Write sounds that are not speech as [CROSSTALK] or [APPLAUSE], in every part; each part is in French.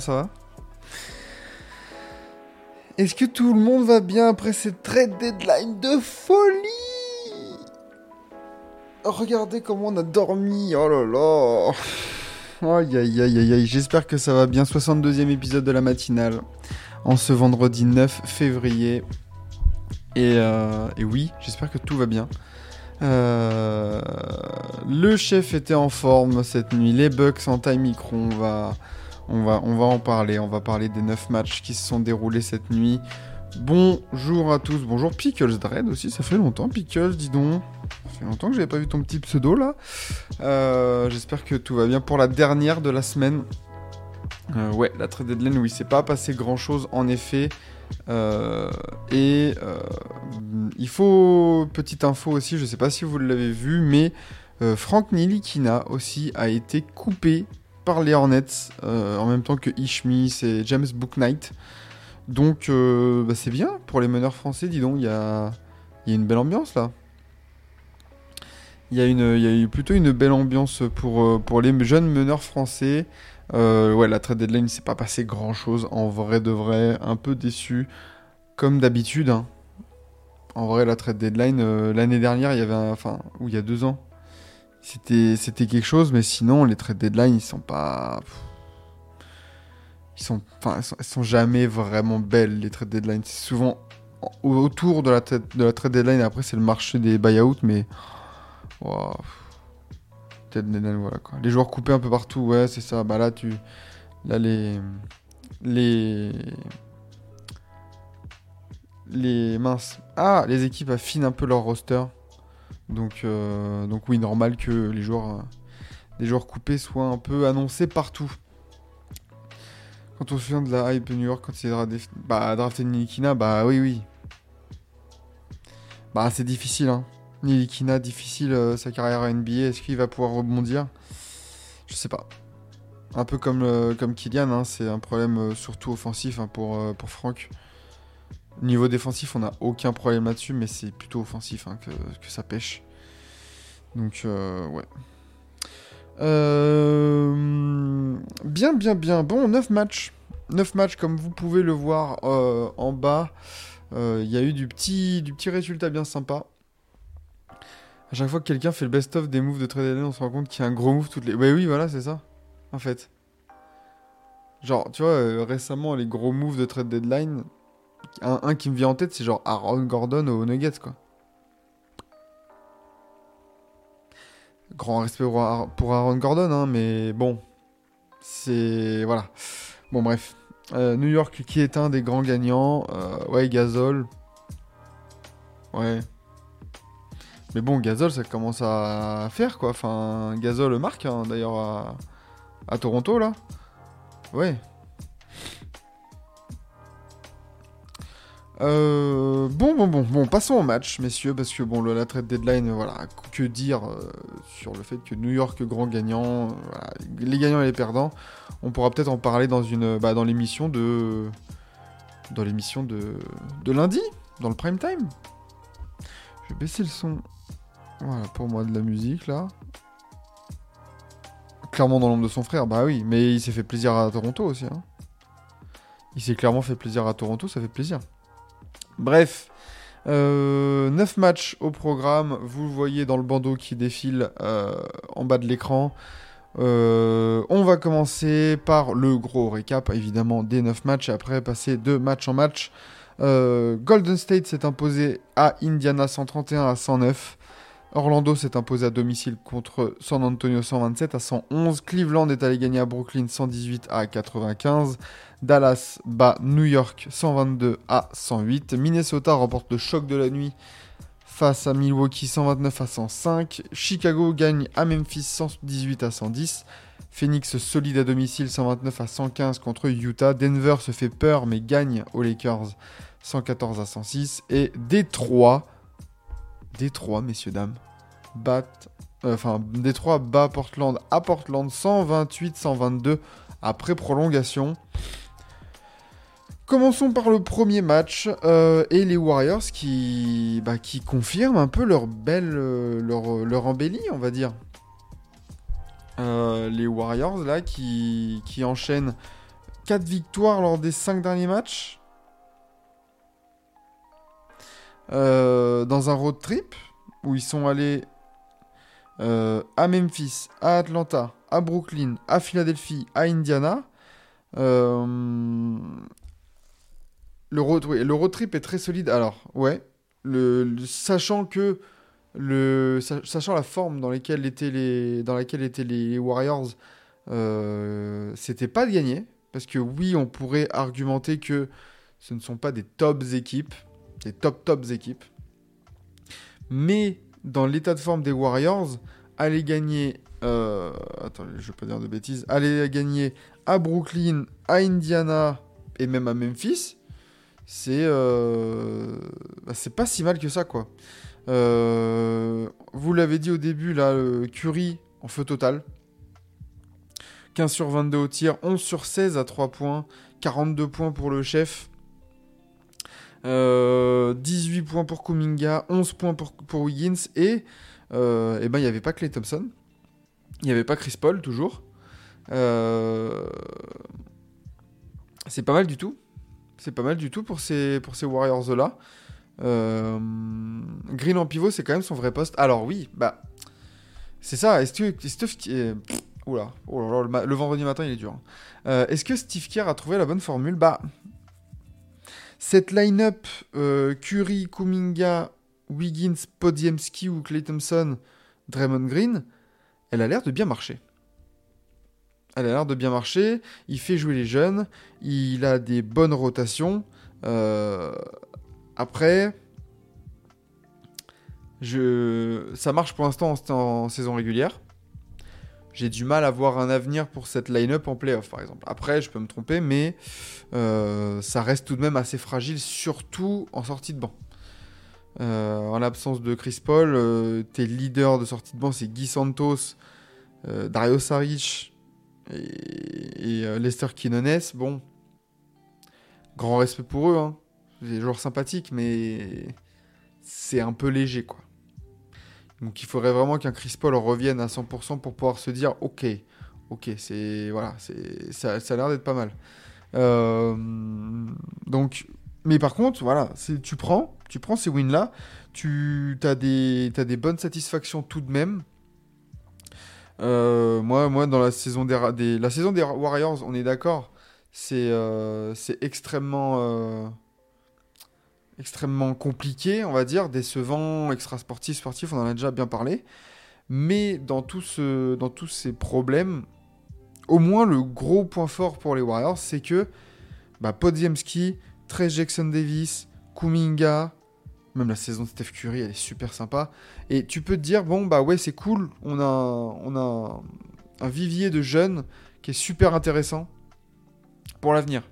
Ça va Est-ce que tout le monde va bien après cette trade deadline de folie Regardez comment on a dormi, oh là là Aïe aïe aïe aïe aïe, j'espère que ça va bien, 62e épisode de la matinale, en ce vendredi 9 février. Et, euh, et oui, j'espère que tout va bien. Euh, le chef était en forme cette nuit. Les Bucks en taille micro, on va, on va, en parler. On va parler des 9 matchs qui se sont déroulés cette nuit. Bonjour à tous. Bonjour Pickles Dread aussi. Ça fait longtemps, Pickles, dis donc. Ça fait longtemps que j'avais pas vu ton petit pseudo là. Euh, J'espère que tout va bien pour la dernière de la semaine. Euh, ouais, la trade deadline, oui, c'est pas passé grand chose en effet. Euh, et il faut, petite info aussi, je sais pas si vous l'avez vu, mais Frank Nilikina aussi a été coupé par les Hornets euh, en même temps que Ishmi et James Booknight. Donc euh, bah, c'est bien pour les meneurs français, dis donc, il y a, une belle ambiance là. Il y, a eu plutôt une belle ambiance pour, euh, les jeunes meneurs français. Ouais, la trade deadline, il s'est pas passé grand chose. En vrai de vrai, un peu déçu. Comme d'habitude. hein. En vrai, la trade deadline, l'année dernière, il y avait un. Enfin, il y a deux ans. C'était, c'était quelque chose, mais sinon, les trade deadline, ils sont pas. Ils sont, enfin, sont, sont jamais vraiment belles, les trade deadline. C'est souvent en- autour de la, de la trade deadline. Après, c'est le marché des buyouts, mais. Wow. Trade deadline, voilà quoi. Les joueurs coupés un peu partout, ouais, c'est ça. Bah là, tu. Là, les. Les. Les minces. Ah, les équipes affinent un peu leur roster. Donc, euh, donc oui, normal que les joueurs, euh, les joueurs coupés soient un peu annoncés partout. Quand on se souvient de la hype New York, quand il a drafté, Nilikina, bah oui, oui. Bah c'est difficile, hein. Nilikina, difficile euh, sa carrière à NBA. Est-ce qu'il va pouvoir rebondir? Je sais pas. Un peu comme, euh, comme Kylian, hein, c'est un problème euh, surtout offensif hein, pour, euh, pour Franck. Niveau défensif, on n'a aucun problème là-dessus, mais c'est plutôt offensif hein, que, ça pêche. Donc, euh, ouais. Euh, bien, bien, bien. Bon, 9 matchs. 9 matchs, comme vous pouvez le voir euh, en bas. Il y a eu du petit, du petit résultat bien sympa. À chaque fois que quelqu'un fait le best-of des moves de trade deadline, on se rend compte qu'il y a un gros move toutes les. Ouais, oui, voilà, c'est ça. En fait. Genre, tu vois, récemment, les gros moves de trade deadline, un, qui me vient en tête, c'est genre Aaron Gordon aux Nuggets, quoi. Grand respect pour Aaron Gordon, hein, mais bon. C'est. Voilà. Bon, bref. Euh, New York qui est un des grands gagnants. Euh, ouais, Gasol. Ouais. Mais bon, Gasol, ça commence à faire, quoi. Enfin, Gasol marque, hein, d'ailleurs, à... à Toronto, là. Ouais. Euh, bon, bon, bon, bon, passons au match, messieurs, parce que bon, la trade deadline, voilà, que dire euh, sur le fait que New York grand gagnant, euh, les gagnants et les perdants, on pourra peut-être en parler dans une, bah, dans l'émission de, dans l'émission de, de lundi, dans le prime time. Je vais baisser le son, voilà, pour moi de la musique là. Clairement dans l'ombre de son frère, bah oui, mais il s'est fait plaisir à Toronto aussi. Hein. Il s'est clairement fait plaisir à Toronto, ça fait plaisir. Bref, euh, 9 matchs au programme. Vous le voyez dans le bandeau qui défile euh, en bas de l'écran. Euh, on va commencer par le gros récap, évidemment, des 9 matchs. Et après, passer de match en match. Euh, Golden State s'est imposé à Indiana 131 à 109. Orlando s'est imposé à domicile contre San Antonio 127 à 111. Cleveland est allé gagner à Brooklyn 118 à 95. Dallas bat New York 122 à 108. Minnesota remporte le choc de la nuit face à Milwaukee 129 à 105. Chicago gagne à Memphis 118 à 110. Phoenix solide à domicile 129 à 115 contre Utah. Denver se fait peur mais gagne aux Lakers 114 à 106. Et Détroit, Détroit messieurs dames, bat, euh, enfin Détroit bat Portland à Portland 128-122 après prolongation. Commençons par le premier match euh, et les Warriors qui, bah, qui confirment un peu leur belle, euh, leur, leur embellie, on va dire. Les Warriors là qui, qui enchaînent 4 victoires lors des 5 derniers matchs. Euh, dans un road trip où ils sont allés euh, à Memphis, à Atlanta, à Brooklyn, à Philadelphie, à Indiana. Euh, le, road, le road trip est très solide. Alors, ouais, le, sachant que le, sa- sachant la forme dans laquelle étaient les, dans laquelle étaient les Warriors, c'était pas de gagner. Parce que oui, on pourrait argumenter que ce ne sont pas des tops équipes, des top tops équipes. Mais dans l'état de forme des Warriors, aller gagner, euh, attends, je vais pas dire de bêtises, aller gagner à Brooklyn, à Indiana et même à Memphis, c'est euh, bah, pas si mal que ça quoi. Euh, vous l'avez dit au début là, Curry en feu total. 15 sur 22 au tir, 11 sur 16 à 3 points, 42 points pour le chef. Euh, 18 points pour Kuminga, 11 points pour, Wiggins et euh, eh ben il n'y avait pas Clay Thompson, il n'y avait pas Chris Paul toujours. Euh, c'est pas mal du tout, c'est pas mal du tout pour ces, pour ces Warriors là. Green en pivot c'est quand même son vrai poste. Alors oui, bah c'est ça. Est-ce que euh, oh le, vendredi matin il est dur. hein. Euh, Est-ce que Steve Kerr a trouvé la bonne formule? Bah cette line-up euh, Curry, Kuminga, Wiggins, Podziemski ou Clay Thompson, Draymond Green, elle a l'air de bien marcher. Elle a l'air de bien marcher. Il fait jouer les jeunes. Il a des bonnes rotations. Euh, après, ça marche pour l'instant en saison régulière. J'ai du mal à voir un avenir pour cette line-up en playoff, par exemple. Après, je peux me tromper, mais euh, ça reste tout de même assez fragile, surtout en sortie de banc. Euh, en l'absence de Chris Paul, euh, tes leaders de sortie de banc, c'est Guy Santos, Dario Saric et, Lester Quinones. Bon, grand respect pour eux, hein. Des joueurs sympathiques, mais c'est un peu léger, quoi. Donc il faudrait vraiment qu'un Chris Paul revienne à 100% pour pouvoir se dire, ok, ok, c'est voilà, c'est ça, a l'air d'être pas mal. Euh, donc, mais par contre, voilà, tu prends, tu prends ces wins-là, tu as des, t'as des bonnes satisfactions tout de même. Euh, moi, moi, dans la saison des, la saison des Warriors, on est d'accord, c'est euh, extrêmement, extrêmement compliqué, on va dire, décevant, extra sportif, sportif, on en a déjà bien parlé. Mais dans, tout ce, dans tous ces problèmes, au moins le gros point fort pour les Warriors, c'est que bah, Podziemski, Trey Jackson Davis, Kuminga, même la saison de Steph Curry, elle est super sympa. Et tu peux te dire, bon, bah ouais, c'est cool, on a, on a un vivier de jeunes qui est super intéressant pour l'avenir.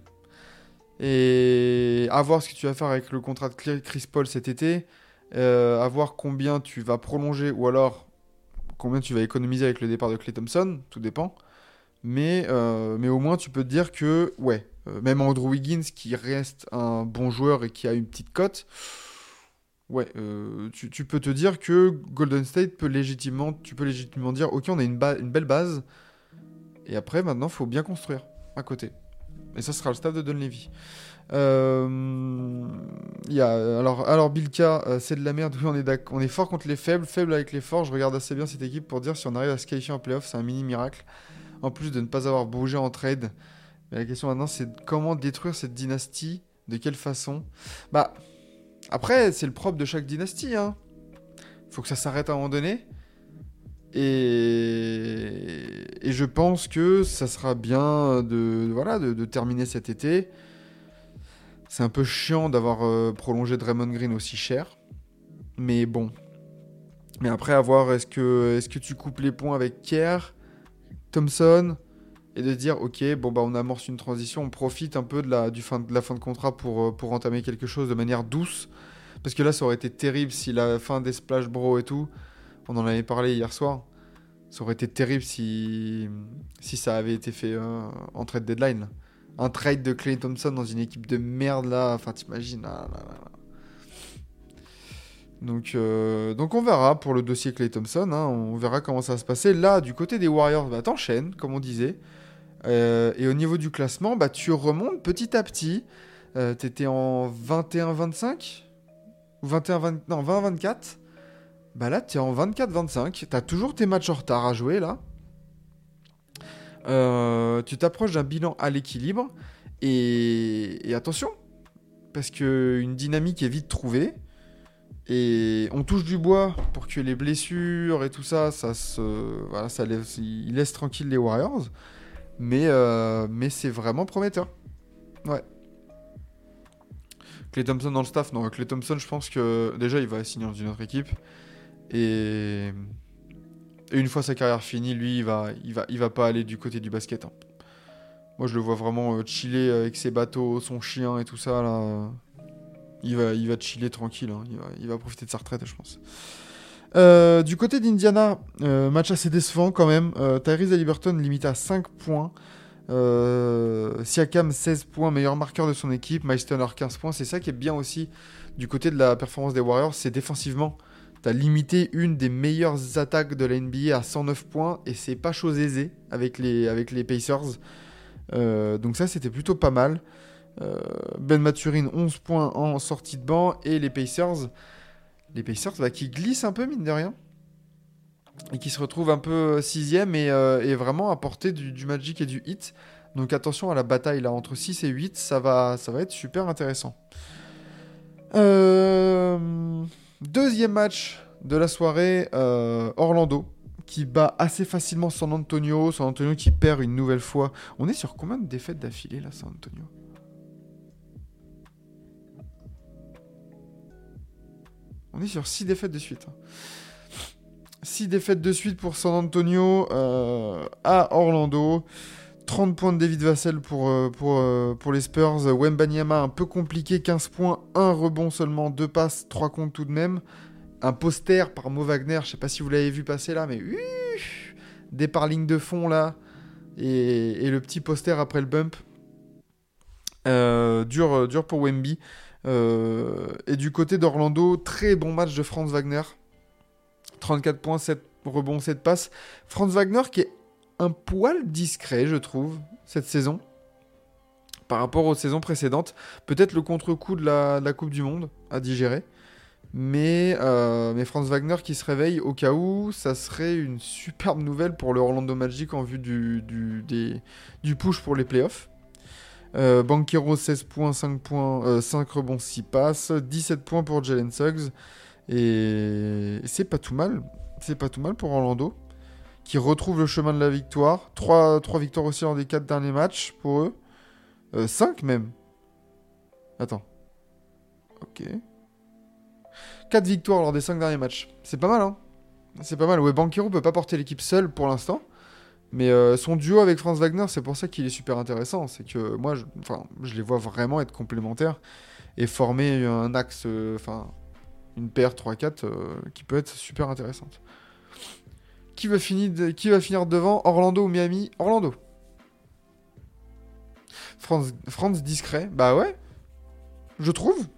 Et à voir ce que tu vas faire avec le contrat de Chris Paul cet été, euh, à voir combien tu vas prolonger ou alors combien tu vas économiser avec le départ de Clay Thompson, tout dépend. Mais, euh, mais au moins, tu peux te dire que, ouais, euh, même Andrew Wiggins, qui reste un bon joueur et qui a une petite cote, ouais, euh, tu, peux te dire que Golden State peut légitimement, tu peux légitimement dire, ok, on a une, une belle base, et après, maintenant, faut bien construire à côté. Et ça sera le staff de Dunleavy. Euh, y a, alors, alors Bilka, euh, c'est de la merde. Oui, on est, on est fort contre les faibles, faible avec les forts. Je regarde assez bien cette équipe pour dire si on arrive à se qualifier en playoff, c'est un mini miracle. En plus de ne pas avoir bougé en trade. Mais la question maintenant, c'est comment détruire cette dynastie De quelle façon? Bah, après, c'est le propre de chaque dynastie. Hein. Faut que ça s'arrête à un moment donné. Et, je pense que ça sera bien de, voilà, de, terminer cet été. C'est un peu chiant d'avoir euh, prolongé Draymond Green aussi cher. Mais bon. Mais après, à voir, est-ce que, est que tu coupes les points avec Kerr Thompson et de dire ok bon bah on amorce une transition, on profite un peu de la, du fin, de la fin de contrat pour, euh, pour entamer quelque chose de manière douce parce que là ça aurait été terrible si la fin des Splash Bros et tout, on en avait parlé hier soir, ça aurait été terrible si, si ça avait été fait euh, en trade deadline. Un trade de Clay Thompson dans une équipe de merde là, enfin t'imagines euh, donc on verra pour le dossier Clay Thompson, hein, on verra comment ça se passer. Là, du côté des Warriors, bah, t'enchaînes, comme on disait. Euh, et au niveau du classement, bah, tu remontes petit à petit. T'étais en 21-25 Ou 21-20 Non, 20-24. Bah là, t'es en 24-25. T'as toujours tes matchs en retard à jouer, là. Euh, tu t'approches d'un bilan à l'équilibre. Et, attention, parce que une dynamique est vite trouvée. Et on touche du bois pour que les blessures et tout ça, ça se, voilà, ça laisse, il laisse tranquille les Warriors. Mais, euh, mais c'est vraiment prometteur. Ouais. Clay Thompson dans le staff, non, Clay Thompson, je pense que déjà il va signer dans une autre équipe. Et, une fois sa carrière finie, lui, il va, il va, il va pas aller du côté du basket. hein. Moi, je le vois vraiment euh, chiller avec ses bateaux, son chien et tout ça là. Il va, il va chiller tranquille. hein. Il, va, il va profiter de sa retraite, je pense. Euh, du côté d'Indiana, euh, match assez décevant quand même. Euh, Tyrese Haliburton limité à 5 points. Euh, Siakam 16 points, meilleur marqueur de son équipe. Miles Turner 15 points. C'est ça qui est bien aussi du côté de la performance des Warriors, c'est défensivement. T'as limité une des meilleures attaques de la NBA à 109 points et c'est pas chose aisée avec les, avec Pacers. Euh, donc ça c'était plutôt pas mal. Euh, ben Maturin 11 points en sortie de banc et les Pacers, les Pacers bah, qui glissent un peu mine de rien et qui se retrouvent un peu sixième et, euh, vraiment à portée du, du Magic et du Hit. Donc attention à la bataille là entre 6 et 8, ça va, ça va être super intéressant. Euh, deuxième match de la soirée, euh, Orlando qui bat assez facilement San Antonio. San Antonio qui perd une nouvelle fois. On est sur combien de défaites d'affilée là, San Antonio? On est sur 6 défaites de suite. 6 défaites de suite pour San Antonio euh, à Orlando. 30 points de David Vassell pour, euh, pour, euh, pour les Spurs. Wembanyama un peu compliqué, 15 points, 1 rebond seulement, 2 passes, 3 comptes tout de même. Un poster par Mo Wagner, je sais pas si vous l'avez vu passer là, mais départ ligne de fond là. Et, et le petit poster après le bump. Euh, dur, dur pour Wemby. Euh, et du côté d'Orlando, très bon match de Franz Wagner. 34 points, 7 rebonds, 7 passes. Franz Wagner qui est un poil discret, je trouve, cette saison. Par rapport aux saisons précédentes. Peut-être le contre-coup de la, Coupe du Monde à digérer. Mais, euh, mais Franz Wagner qui se réveille au cas où, ça serait une superbe nouvelle pour le Orlando Magic en vue du, push pour les playoffs. Euh, Banquero 16 points, 5, points, euh, 5 rebonds, 6 passes, 17 points pour Jalen Suggs. Et c'est pas tout mal. C'est pas tout mal pour Orlando. Qui retrouve le chemin de la victoire. 3, victoires aussi dans des 4 derniers matchs pour eux. 5 même. Attends. Ok. 4 victoires lors des 5 derniers matchs. C'est pas mal, hein C'est pas mal. Ouais, Banquero peut pas porter l'équipe seul pour l'instant. Mais euh, son duo avec Franz Wagner, c'est pour ça qu'il est super intéressant. C'est que moi, je, enfin, je les vois vraiment être complémentaires et former un axe, euh, enfin, une paire 3-4 euh, qui peut être super intéressante. Qui va, finir devant Orlando ou Miami? Orlando. Franz discret, bah ouais, je trouve.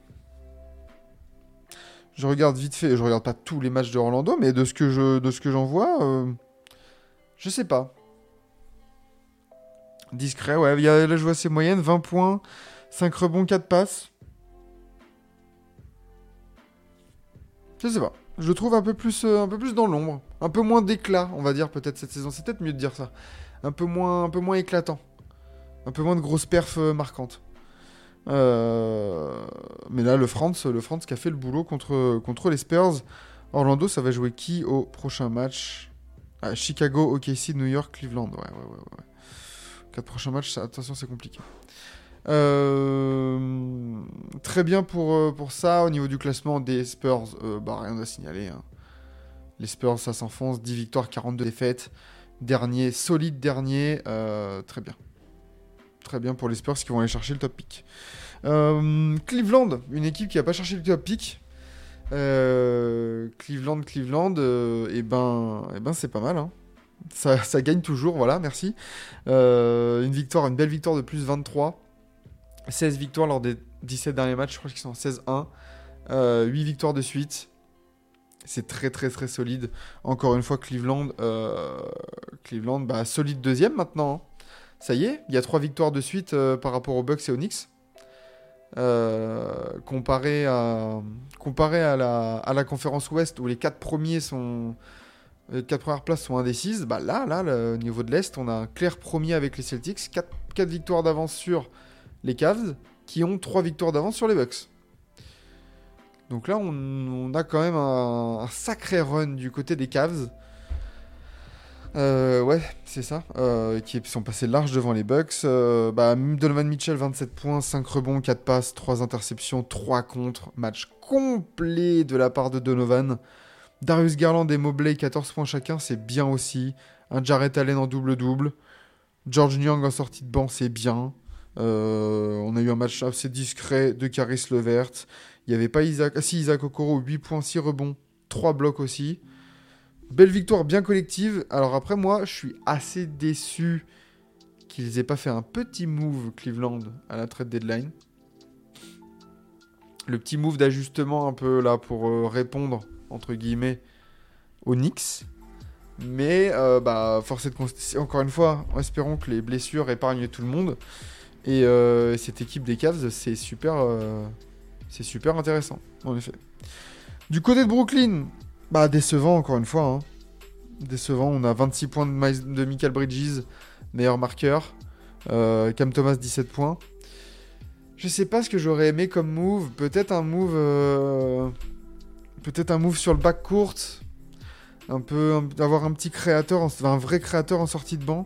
Je regarde vite fait, je regarde pas tous les matchs de Orlando, mais de ce que j'en vois, euh, je sais pas. Discret, ouais, là je vois ses moyennes, 20 points, 5 rebonds, 4 passes. Je sais pas. Je trouve un peu plus, euh, un peu plus dans l'ombre. Un peu moins d'éclat, on va dire, peut-être cette saison. C'est peut-être mieux de dire ça. Un peu moins, un peu moins éclatant. Un peu moins de grosses perfs euh, marquantes. Euh, Mais là, le France, le qui a fait le boulot contre, les Spurs. Orlando, ça va jouer qui au prochain match? Ah, Chicago, OKC, New York, Cleveland. Ouais, ouais, ouais. ouais. Quatre prochains matchs, attention, c'est compliqué. Euh, très bien pour, euh, pour ça. Au niveau du classement des Spurs, euh, bah, rien à signaler. hein. Les Spurs, ça s'enfonce. 10 victoires, 42 défaites. Dernier, solide dernier, très bien. Très bien pour les Spurs qui vont aller chercher le top pick. Cleveland, une équipe qui n'a pas cherché le top pick. Cleveland, Cleveland, et ben, eh ben c'est pas mal. hein. Ça, ça gagne toujours, voilà, merci. Une victoire, une belle victoire de plus 23. 16 victoires lors des 17 derniers matchs, je crois qu'ils sont en 16-1. Euh, 8 victoires de suite. C'est très très très solide. Encore une fois, Cleveland, euh, Cleveland bah, solide deuxième maintenant. hein. Ça y est, il y a 3 victoires de suite euh, par rapport aux Bucks et aux Knicks. Euh, comparé à, la, conférence Ouest où les 4 premiers sont. Les 4 premières places sont indécises, bah là, là, au niveau de l'Est, on a un clair premier avec les Celtics, 4, victoires d'avance sur les Cavs, qui ont 3 victoires d'avance sur les Bucks. Donc là, on, a quand même un, un sacré run du côté des Cavs. Euh, ouais, c'est ça. Euh, qui sont passés large devant les Bucks. Euh, bah, Donovan Mitchell, 27 points, 5 rebonds, 4 passes, 3 interceptions, 3 contre. Match complet de la part de Donovan. Darius Garland et Mobley, 14 points chacun, c'est bien aussi. Un Jarrett Allen en double-double. George Young en sortie de banc, c'est bien. Euh, on a eu un match assez discret de Caris Levert. Il n'y avait pas Isaac. Ah si, Isaac Okoro, 8 points, 6 rebonds, 3 blocs aussi. Belle victoire bien collective. Alors après, moi, je suis assez déçu qu'ils aient pas fait un petit move Cleveland à la trade deadline. Le petit move d'ajustement un peu là pour euh, répondre, entre guillemets, aux Knicks. Mais euh, bah, force est de constater, encore une fois, espérons que les blessures épargnent tout le monde. Et euh, cette équipe des Cavs, c'est super, euh, super intéressant, en effet. Du côté de Brooklyn, bah décevant encore une fois. hein. Décevant, on a 26 points de, Michael Bridges, meilleur marqueur. Euh, Cam Thomas 17 points. Je sais pas ce que j'aurais aimé comme move. Peut-être un move, peut-être un move sur le back court. Un peu, avoir un petit créateur, un vrai créateur en sortie de banc.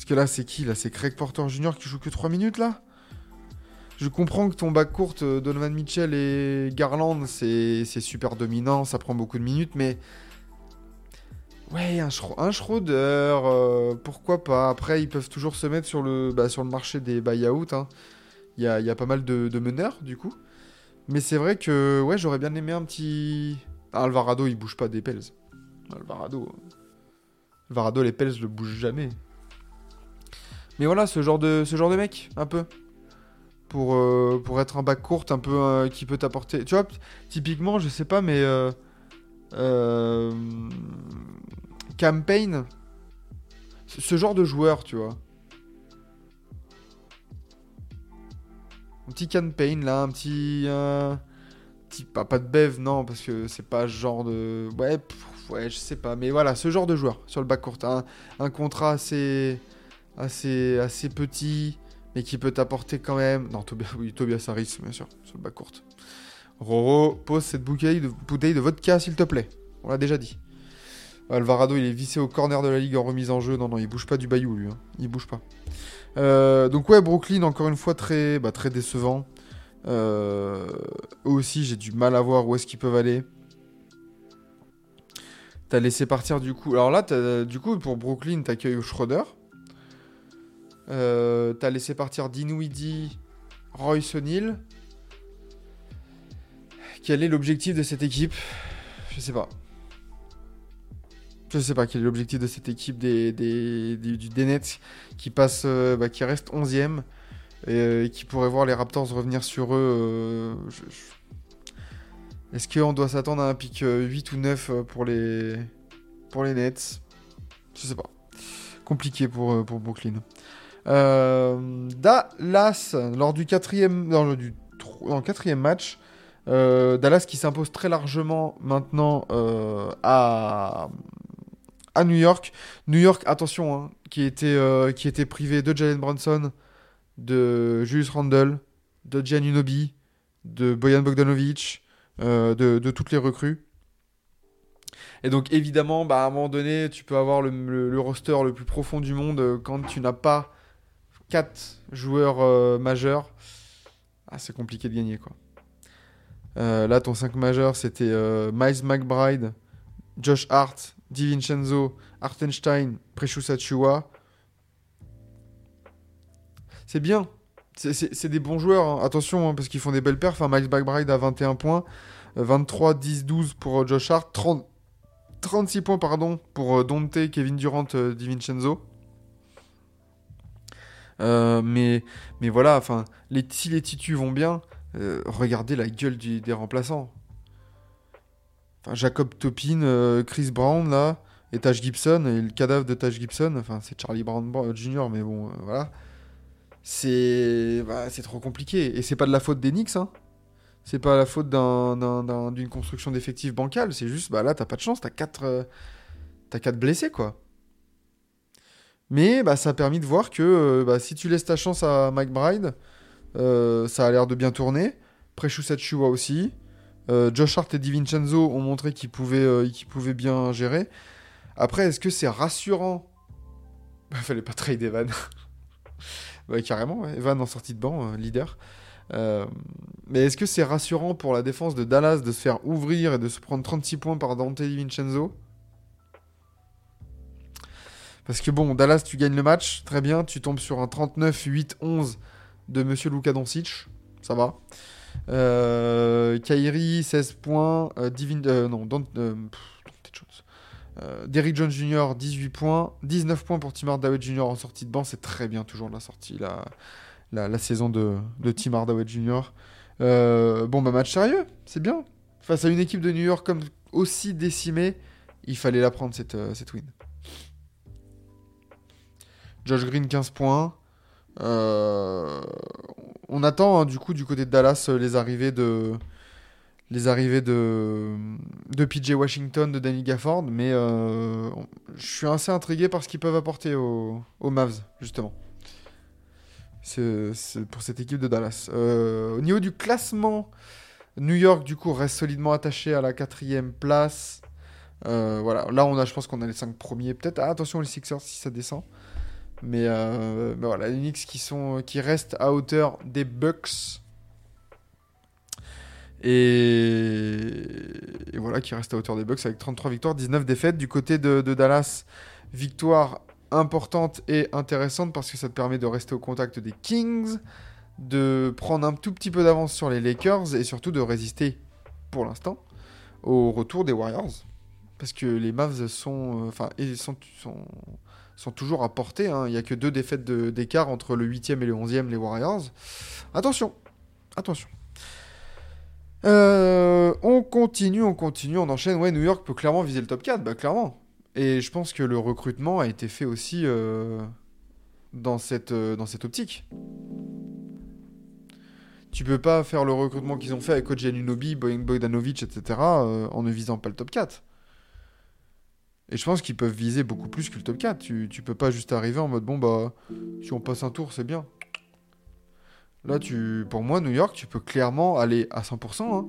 Parce que là, c'est qui Là, c'est Craig Porter Jr. qui joue que 3 minutes là? Je comprends que ton back court, euh, Donovan Mitchell et Garland, c'est super dominant, ça prend beaucoup de minutes, mais. Ouais, un, Schro- un Schroeder, euh, pourquoi pas? Après, ils peuvent toujours se mettre sur le, bah, sur le marché des buyouts. hein. Il y, a, pas mal de, meneurs, du coup. Mais c'est vrai que ouais, j'aurais bien aimé un petit. Ah, Alvarado, il bouge pas des Pels. Alvarado. Alvarado, les Pels le bougent jamais. Mais voilà, ce genre de, ce genre de mec, un peu. Pour, euh, pour être un bac court, un peu euh, qui peut t'apporter. Tu vois, typiquement, je sais pas, mais. Euh, campaign. Ce genre de joueur, tu vois. Un petit campaign là, un petit. petit pas, pas de bev, non, parce que c'est pas ce genre de. Ouais, pff, ouais, je sais pas. Mais voilà, ce genre de joueur sur le bac court. Un, un contrat assez, assez, petit, mais qui peut t'apporter quand même. Non, [LAUGHS] Tobias, Harris, bien sûr, sur le bac court. Roro, pose cette bouteille de, vodka, s'il te plaît. On l'a déjà dit. Alvarado, il est vissé au corner de la ligue en remise en jeu. Non, non, il bouge pas du bayou, lui. hein. Il bouge pas. Euh, donc, ouais, Brooklyn, encore une fois, très, bah, très décevant. Euh, eux aussi, j'ai du mal à voir où est-ce qu'ils peuvent aller. T'as laissé partir du coup. Alors là, du coup, pour Brooklyn, t'accueilles Schroeder. Euh, t'as laissé partir Dinwiddie, Royce O'Neal. Quel est l'objectif de cette équipe? Je sais pas. Je sais pas quel est l'objectif de cette équipe des, des, des- du qui passe, euh, bah, qui reste 11ème et, euh, et qui pourrait voir les Raptors revenir sur eux. Est-ce qu'on doit s'attendre à un pic euh, 8 ou 9 euh, pour les, pour les Nets? Je sais pas. Compliqué pour, pour Brooklyn. Euh, Dallas, lors du quatrième, du quatrième match, euh, Dallas qui s'impose très largement maintenant euh, à, à New York. New York, attention, hein, qui, était, qui était privé de Jalen Brunson, de Julius Randle, de Giannunobi, de Boyan Bogdanovic, de, de toutes les recrues. Et donc évidemment, bah, à un moment donné, tu peux avoir le, le- roster le plus profond du monde quand tu n'as pas quatre joueurs euh, majeurs. Ah, c'est compliqué de gagner quoi. Euh, là, ton 5 majeur, c'était euh, Miles McBride, Josh Hart, DiVincenzo, Artenstein, Precious Achua. C'est bien. C'est- des bons joueurs. hein. Attention, hein, parce qu'ils font des belles perfs. Enfin, Max Backbride à 21 points. euh, 23, 10, 12 pour Josh Hart. 30 36 points pardon, pour Dante, Kevin Durant, DiVincenzo. Euh, mais, mais voilà, enfin, si les titus vont bien, euh, regardez la gueule des remplaçants. Enfin, Jacob Topin, euh, Chris Brown, là, et Taj Gibson, et le cadavre de Taj Gibson, enfin, c'est Charlie Brown Bro- Jr., mais bon, voilà. C'est bah, c'est trop compliqué. Et c'est pas de la faute des Knicks, hein. C'est pas la faute d'un- d'un- d'un- d'une construction d'effectifs bancale, c'est juste, bah là, t'as pas de chance, t'as 4 euh, t'as quatre blessés, quoi. Mais bah, ça a permis de voir que euh, bah, si tu laisses ta chance à McBride, euh, ça a l'air de bien tourner. Achua aussi. Euh, Josh Hart et DiVincenzo ont montré qu'ils pouvaient, pouvaient bien gérer. Après, est-ce que c'est rassurant? [LAUGHS] Bah, fallait pas trade Evan. [LAUGHS] ouais, carrément, ouais. Evan en sortie de banc, leader. Mais est-ce que c'est rassurant pour la défense de Dallas de se faire ouvrir et de se prendre 36 points par Dante DiVincenzo? Parce que bon, Dallas, tu gagnes le match, très bien, tu tombes sur un 39-8-11 de Monsieur Luka Doncic, ça va. Euh, Kyrie, 16 points, euh, euh, non, Dante, euh, Derrick Jones Jr., 18 points, 19 points pour Tim Hardaway Jr. en sortie de banc, c'est très bien toujours la sortie, la, saison de, de Tim Hardaway Jr. Bon, bah match sérieux, c'est bien. Face à une équipe de New York comme aussi décimée, il fallait la prendre cette, cette win. Josh Green 15 points. Euh, on attend hein, du coup du côté de Dallas euh, les arrivées de PJ Washington, de Danny Gafford, mais euh, je suis assez intrigué par ce qu'ils peuvent apporter aux, Mavs justement. Pour cette équipe de Dallas. Au niveau du classement, New York du coup reste solidement attaché à la quatrième place. Voilà, là on a, je pense qu'on a les 5 premiers. Peut-être, ah, attention les Sixers si ça descend. Mais, euh, mais voilà, les Knicks qui, sont, qui restent à hauteur des Bucks. Et, voilà, qui restent à hauteur des Bucks avec 33 victoires, 19 défaites. Du côté de, Dallas, victoire importante et intéressante parce que ça te permet de rester au contact des Kings, de prendre un tout petit peu d'avance sur les Lakers et surtout de résister, pour l'instant, au retour des Warriors. Parce que les Mavs sont, euh, enfin, sont, sont, sont toujours à portée. hein. Il n'y a que deux défaites d'écart entre le 8e et le 11e, les Warriors. Attention, attention. Euh, on continue, on continue, on enchaîne. Ouais, New York peut clairement viser le top 4, bah clairement. Et je pense que le recrutement a été fait aussi euh, dans, cette, euh, dans cette optique. Tu peux pas faire le recrutement qu'ils ont fait avec Boyan Bogdanovic, etc. en ne visant pas le top 4. Et je pense qu'ils peuvent viser beaucoup plus que le top 4. Tu, tu peux pas juste arriver en mode bon bah si on passe un tour c'est bien. Là tu pour moi New York tu peux clairement aller à 100%. hein.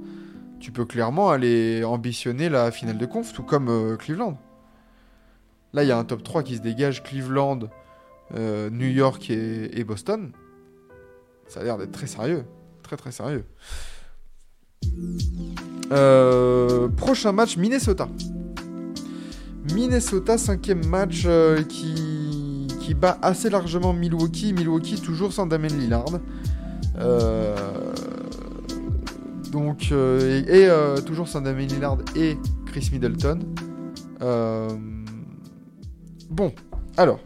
Tu peux clairement aller ambitionner la finale de conf tout comme euh, Cleveland. Là il y a un top 3 qui se dégage Cleveland, euh, New York et, Boston. Ça a l'air d'être très sérieux. Très très sérieux. Euh, prochain match Minnesota. Minnesota, cinquième match euh, qui, bat assez largement Milwaukee. Milwaukee toujours sans Damien Lillard. Euh, donc, euh, et, toujours sans Damien Lillard et Chris Middleton. Bon, alors,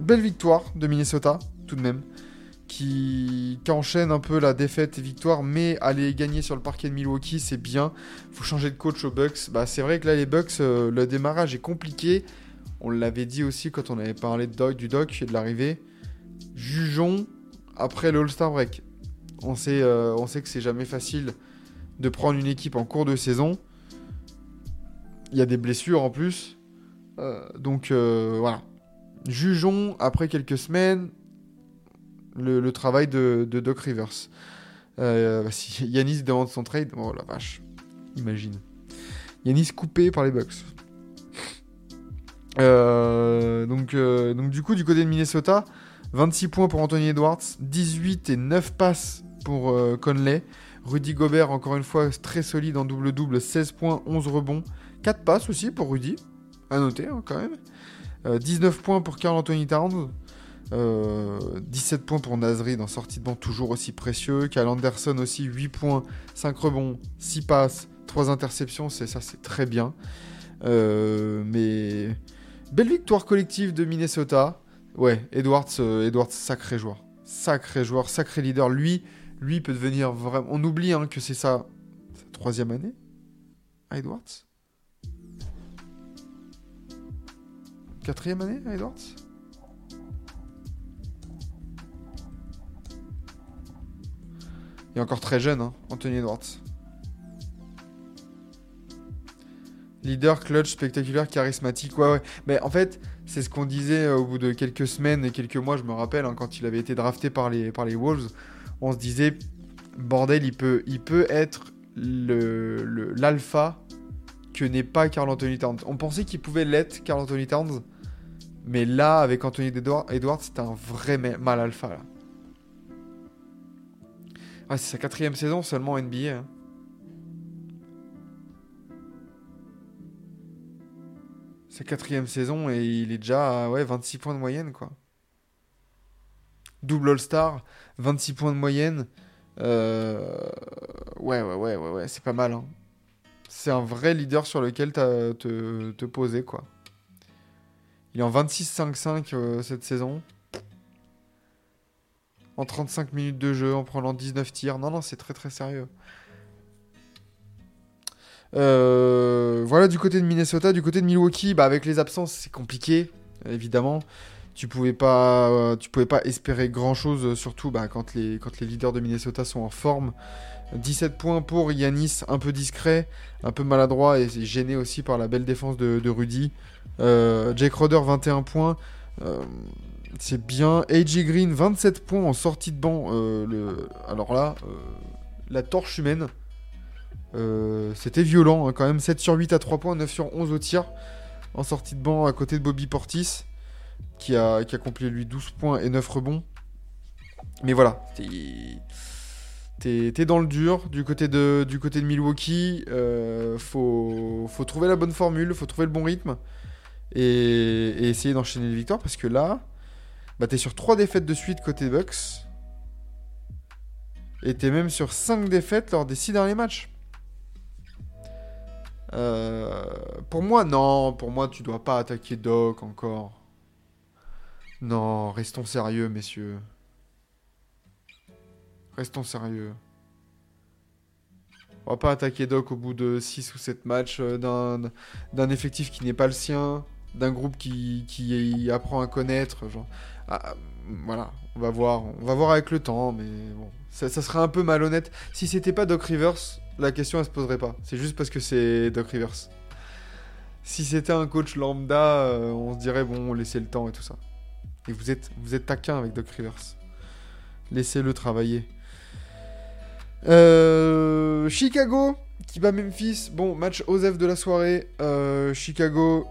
belle victoire de Minnesota, tout de même. Qui, enchaîne un peu la défaite et victoire, mais aller gagner sur le parquet de Milwaukee, c'est bien. Faut changer de coach aux Bucks. Bah, c'est vrai que là, les Bucks, euh, le démarrage est compliqué. On l'avait dit aussi quand on avait parlé de doc, du doc et de l'arrivée. Jugeons après le All-Star Break. On sait, euh, on sait que c'est jamais facile de prendre une équipe en cours de saison. Il y a des blessures en plus. Euh, donc voilà. Jugeons après quelques semaines le, travail de, Doc Rivers. Euh, [LAUGHS] Yanis demande son trade, oh la vache, imagine. Yanis coupé par les Bucks. Euh, donc, euh, donc du coup, du côté de Minnesota, 26 points pour Anthony Edwards, 18 et 9 passes pour Conley. Rudy Gobert, encore une fois, très solide en double-double, 16 points, 11 rebonds, 4 passes aussi pour Rudy. à noter hein, quand même. Euh, 19 points pour Carl Anthony Towns. Euh, 17 points pour Nasri dans sortie de banc, toujours aussi précieux. Cal Anderson aussi, 8 points, 5 rebonds, 6 passes, 3 interceptions. C'est ça, c'est très bien. Euh, mais belle victoire collective de Minnesota. Ouais, Edwards, euh, Edwards, sacré joueur. Sacré joueur, sacré leader. Lui, lui peut devenir vraiment. On oublie hein, que c'est sa... troisième année à Edwards? Quatrième année à Edwards? Il est encore très jeune, hein, Anthony Edwards. Leader, clutch, spectaculaire, charismatique. Ouais, ouais. Mais en fait, c'est ce qu'on disait euh, au bout de quelques semaines et quelques mois, je me rappelle, hein, quand il avait été drafté par les, par les Wolves. On se disait, bordel, il peut, il peut être le- le- l'alpha que n'est pas Carl Anthony Towns. On pensait qu'il pouvait l'être, Carl Anthony Towns. Mais là, avec Anthony Edwards, c'est un vrai ma- mal alpha. Là. Ouais, c'est sa quatrième saison seulement en NBA. hein. Sa quatrième saison et il est déjà à ouais, 26 points de moyenne. quoi. Double All-Star, 26 points de moyenne. Euh, Ouais, ouais, ouais, ouais, ouais, c'est pas mal. hein. C'est un vrai leader sur lequel te, te poser. quoi. Il est en 26-5-5 euh, cette saison. En 35 minutes de jeu, en prenant 19 tirs. Non, non, c'est très très sérieux. Euh, voilà du côté de Minnesota. Du côté de Milwaukee, bah, avec les absences, c'est compliqué, évidemment. Tu pouvais pas, euh, pouvais pas espérer grand chose, surtout bah, quand, les, leaders de Minnesota sont en forme. 17 points pour Yanis, un peu discret, un peu maladroit et gêné aussi par la belle défense de, de Rudy. Euh, Jake Roder, 21 points. C'est bien. AJ Green, 27 points en sortie de banc. Euh. Alors là, euh, la torche humaine. Euh, C'était violent hein, quand même. 7 sur 8 à 3 points, 9 sur 11 au tir. En sortie de banc à côté de Bobby Portis. Qui a, qui complété lui 12 points et 9 rebonds. Mais voilà. T'es dans le dur du côté de, Milwaukee. Faut, faut trouver la bonne formule. Faut trouver le bon rythme. Et, et essayer d'enchaîner les victoires. Parce que là, bah, t'es sur 3 défaites de suite côté Bucks. Et t'es même sur 5 défaites lors des 6 derniers matchs. Euh, pour moi, non. Pour moi, tu dois pas attaquer Doc encore. Non, restons sérieux, messieurs. Restons sérieux. On va pas attaquer Doc au bout de 6 ou 7 matchs euh, d'un effectif qui n'est pas le sien, d'un groupe qui, qui apprend à connaître. Genre. Ah, voilà, on va voir. On va voir avec le temps, mais bon. Ça, serait un peu malhonnête. Si c'était pas Doc Rivers, la question elle se poserait pas. C'est juste parce que c'est Doc Rivers. Si c'était un coach lambda, euh, on se dirait bon, laissez le temps et tout ça. Et vous êtes, vous êtes taquin avec Doc Rivers. Laissez-le travailler. Euh, Chicago qui bat Memphis. Bon, match Osef de la soirée. Euh, Chicago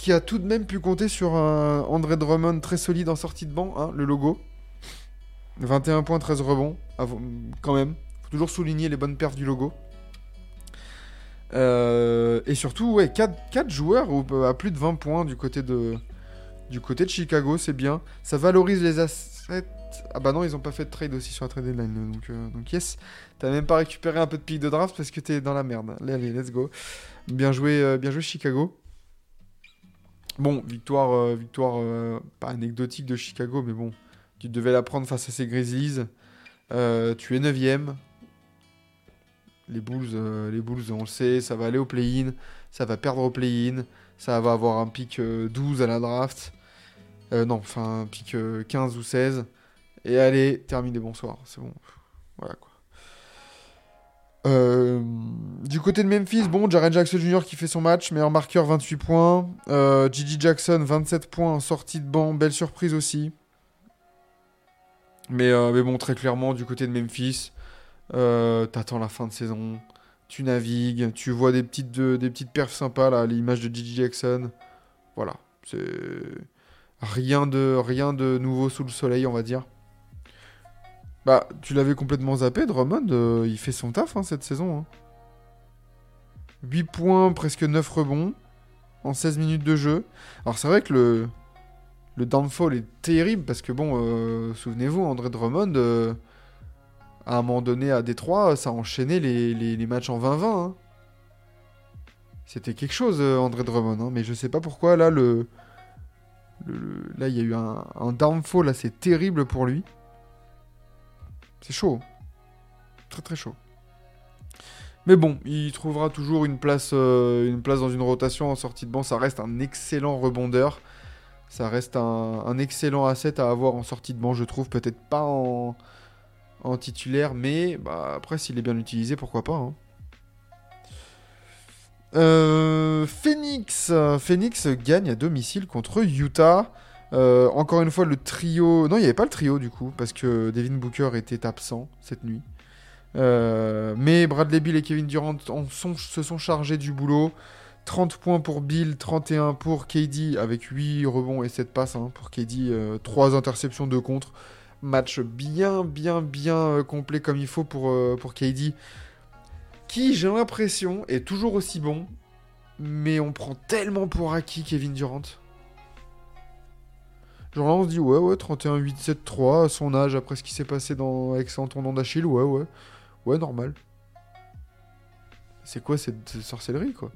qui a tout de même pu compter sur un André Drummond très solide en sortie de banc, hein, le logo. 21 points, 13 rebonds. Quand même. Faut toujours souligner les bonnes perfs du logo. Euh, et surtout, ouais, 4, joueurs au- à plus de 20 points du côté de, du côté de Chicago, c'est bien. Ça valorise les assets. Ah bah non, ils ont pas fait de trade aussi sur la trade deadline. Donc, euh, donc yes, t'as même pas récupéré un peu de pic de draft parce que t'es dans la merde. Allez, allez, let's go. Bien joué, euh, bien joué Chicago. Bon, victoire, euh, victoire euh, pas anecdotique de Chicago, mais bon, tu devais la prendre face à ces Grizzlies. Euh, tu es 9ème. Les Bulls, les Bulls, on le sait, ça va aller au play-in, ça va perdre au play-in, ça va avoir un pic euh, 12 à la draft. Non, enfin, un pic euh, 15 ou 16. Et allez, terminé, bonsoir, c'est bon. Voilà quoi. Euh, du côté de Memphis, bon, Jaren Jackson Jr. qui fait son match, meilleur marqueur, 28 points. Euh, Gigi Jackson, 27 points sortie de banc, belle surprise aussi. Mais, euh, mais bon, très clairement, du côté de Memphis, t'attends la fin de saison, tu navigues, tu vois des petites, de- des petites perfs sympas, là, l'image de Gigi Jackson. Voilà, c'est rien de, rien de nouveau sous le soleil, on va dire. Bah, tu l'avais complètement zappé, Drummond, euh, il fait son taf hein, cette saison. hein. 8 points, presque 9 rebonds. en 16 minutes de jeu. Alors c'est vrai que le, le downfall est terrible parce que bon, euh, souvenez-vous, André Drummond, euh, à un moment donné à Détroit, ça enchaînait les, les- matchs en 20-20. hein. C'était quelque chose, André Drummond, hein, mais je sais pas pourquoi là le- là il y a eu un, un downfall assez terrible pour lui. C'est chaud, très très chaud. Mais bon, il trouvera toujours une place, euh, une place dans une rotation en sortie de banc. Ça reste un excellent rebondeur. Ça reste un, excellent asset à avoir en sortie de banc, je trouve. Peut-être pas en, en titulaire, mais bah, après, s'il est bien utilisé, pourquoi pas. hein. Euh, Phoenix. Phoenix gagne à domicile contre Utah. Euh, encore une fois, le trio. Non, il n'y avait pas le trio du coup, parce que Devin Booker était absent cette nuit. Euh, mais Bradley Bill et Kevin Durant se sont chargés du boulot. 30 points pour Bill, 31 pour KD, avec 8 rebonds et 7 passes hein, pour KD, 3 interceptions, 2 contre. Match bien, bien, bien euh, complet comme il faut pour, euh, pour KD, qui, j'ai l'impression, est toujours aussi bon, mais on prend tellement pour acquis Kevin Durant. Genre là, on se dit, ouais, ouais, 31, 8, 7, 3, à son âge, après ce qui s'est passé dans, avec son tendon d'Achille, ouais, ouais, ouais, normal. C'est quoi cette sorcellerie, quoi?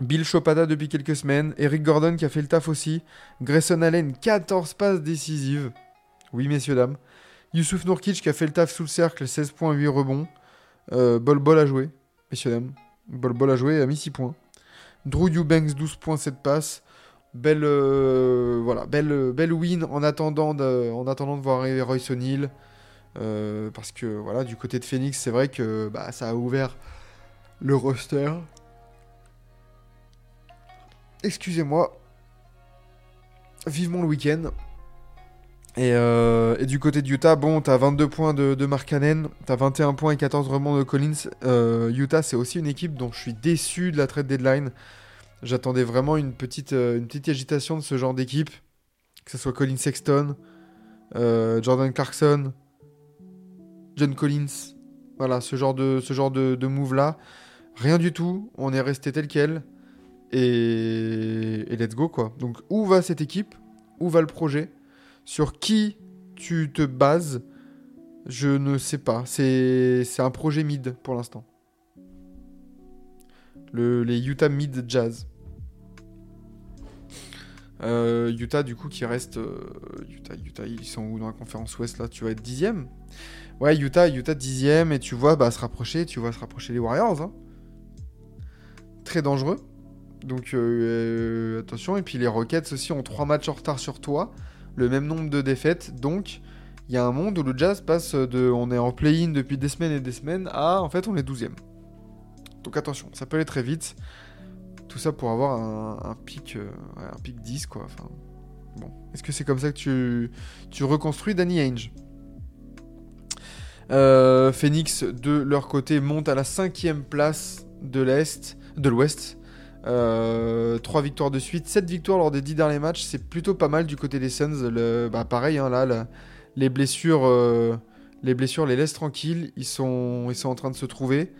Bill Chopada depuis quelques semaines, Eric Gordon qui a fait le taf aussi, Grayson Allen 14 passes décisives, oui messieurs dames, Youssouf Nourkic qui a fait le taf sous le cercle, 16 points, 8 rebonds, euh, Bol Bol a joué, messieurs dames, Bol Bol a joué, a mis 6 points, Drew Eubanks 12 points, 7 passes, belle, euh, voilà, belle, belle win en attendant de, voir arriver Royce O'Neal, euh, parce que voilà, du côté de Phoenix, c'est vrai que bah, ça a ouvert le roster. Excusez-moi. Vivement le week-end. Et, euh, et du côté de Utah, bon, t'as 22 points de, Mark Cannon, t'as 21 points et 14 rebonds de Collins. Euh, Utah, c'est aussi une équipe dont je suis déçu de la trade deadline. J'attendais vraiment une petite, euh, une petite agitation de ce genre d'équipe. Que ce soit Colin Sexton, Jordan Clarkson, John Collins. Voilà, ce genre de, ce genre de, move-là. Rien du tout. On est resté tel quel. Et let's go, quoi. Donc, où va cette équipe? Où va le projet? Sur qui tu te bases Je ne sais pas. C'est un projet mid pour l'instant. Le, les Utah Mid Jazz. Euh, Utah, du coup, qui reste. euh, Utah, Utah, ils sont où dans la conférence Ouest là? Tu vas être dixième? Ouais, Utah, Utah dixième, et tu vois bah, se rapprocher, tu vois se rapprocher les Warriors. hein. Très dangereux. Donc euh, attention, et puis les Rockets aussi ont trois matchs en retard sur toi, le même nombre de défaites, donc il y a un monde où le Jazz passe de on est en play-in depuis des semaines et des semaines à en fait on est 12 Donc attention, ça peut aller très vite. Tout ça pour avoir un, pic, euh, un pic 10 quoi. Enfin, bon, est-ce que c'est comme ça que tu, tu reconstruis Danny Ainge? Euh, Phoenix, de leur côté, monte à la cinquième place de l'Est, de l'Ouest. Euh, 3 victoires de suite, 7 victoires lors des 10 derniers matchs, c'est plutôt pas mal du côté des Suns. Le, bah pareil, hein, là, les blessures, euh, les blessures les laissent tranquilles. Ils sont, ils sont en train de se trouver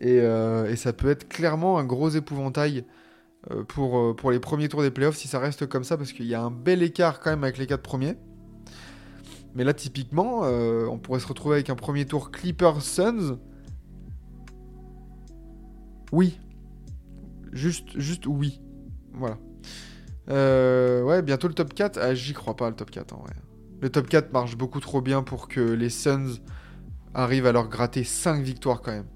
et, euh, ça peut être clairement un gros épouvantail euh, pour, euh, pour les premiers tours des playoffs si ça reste comme ça parce qu'il y a un bel écart quand même avec les 4 premiers. Mais là, typiquement, euh, on pourrait se retrouver avec un premier tour Clippers Suns. Oui. Juste, oui. Voilà. Euh, ouais, bientôt le top 4. Ah, j'y crois pas, le top 4 en vrai. Le top 4 marche beaucoup trop bien pour que les Suns arrivent à leur gratter 5 victoires quand même.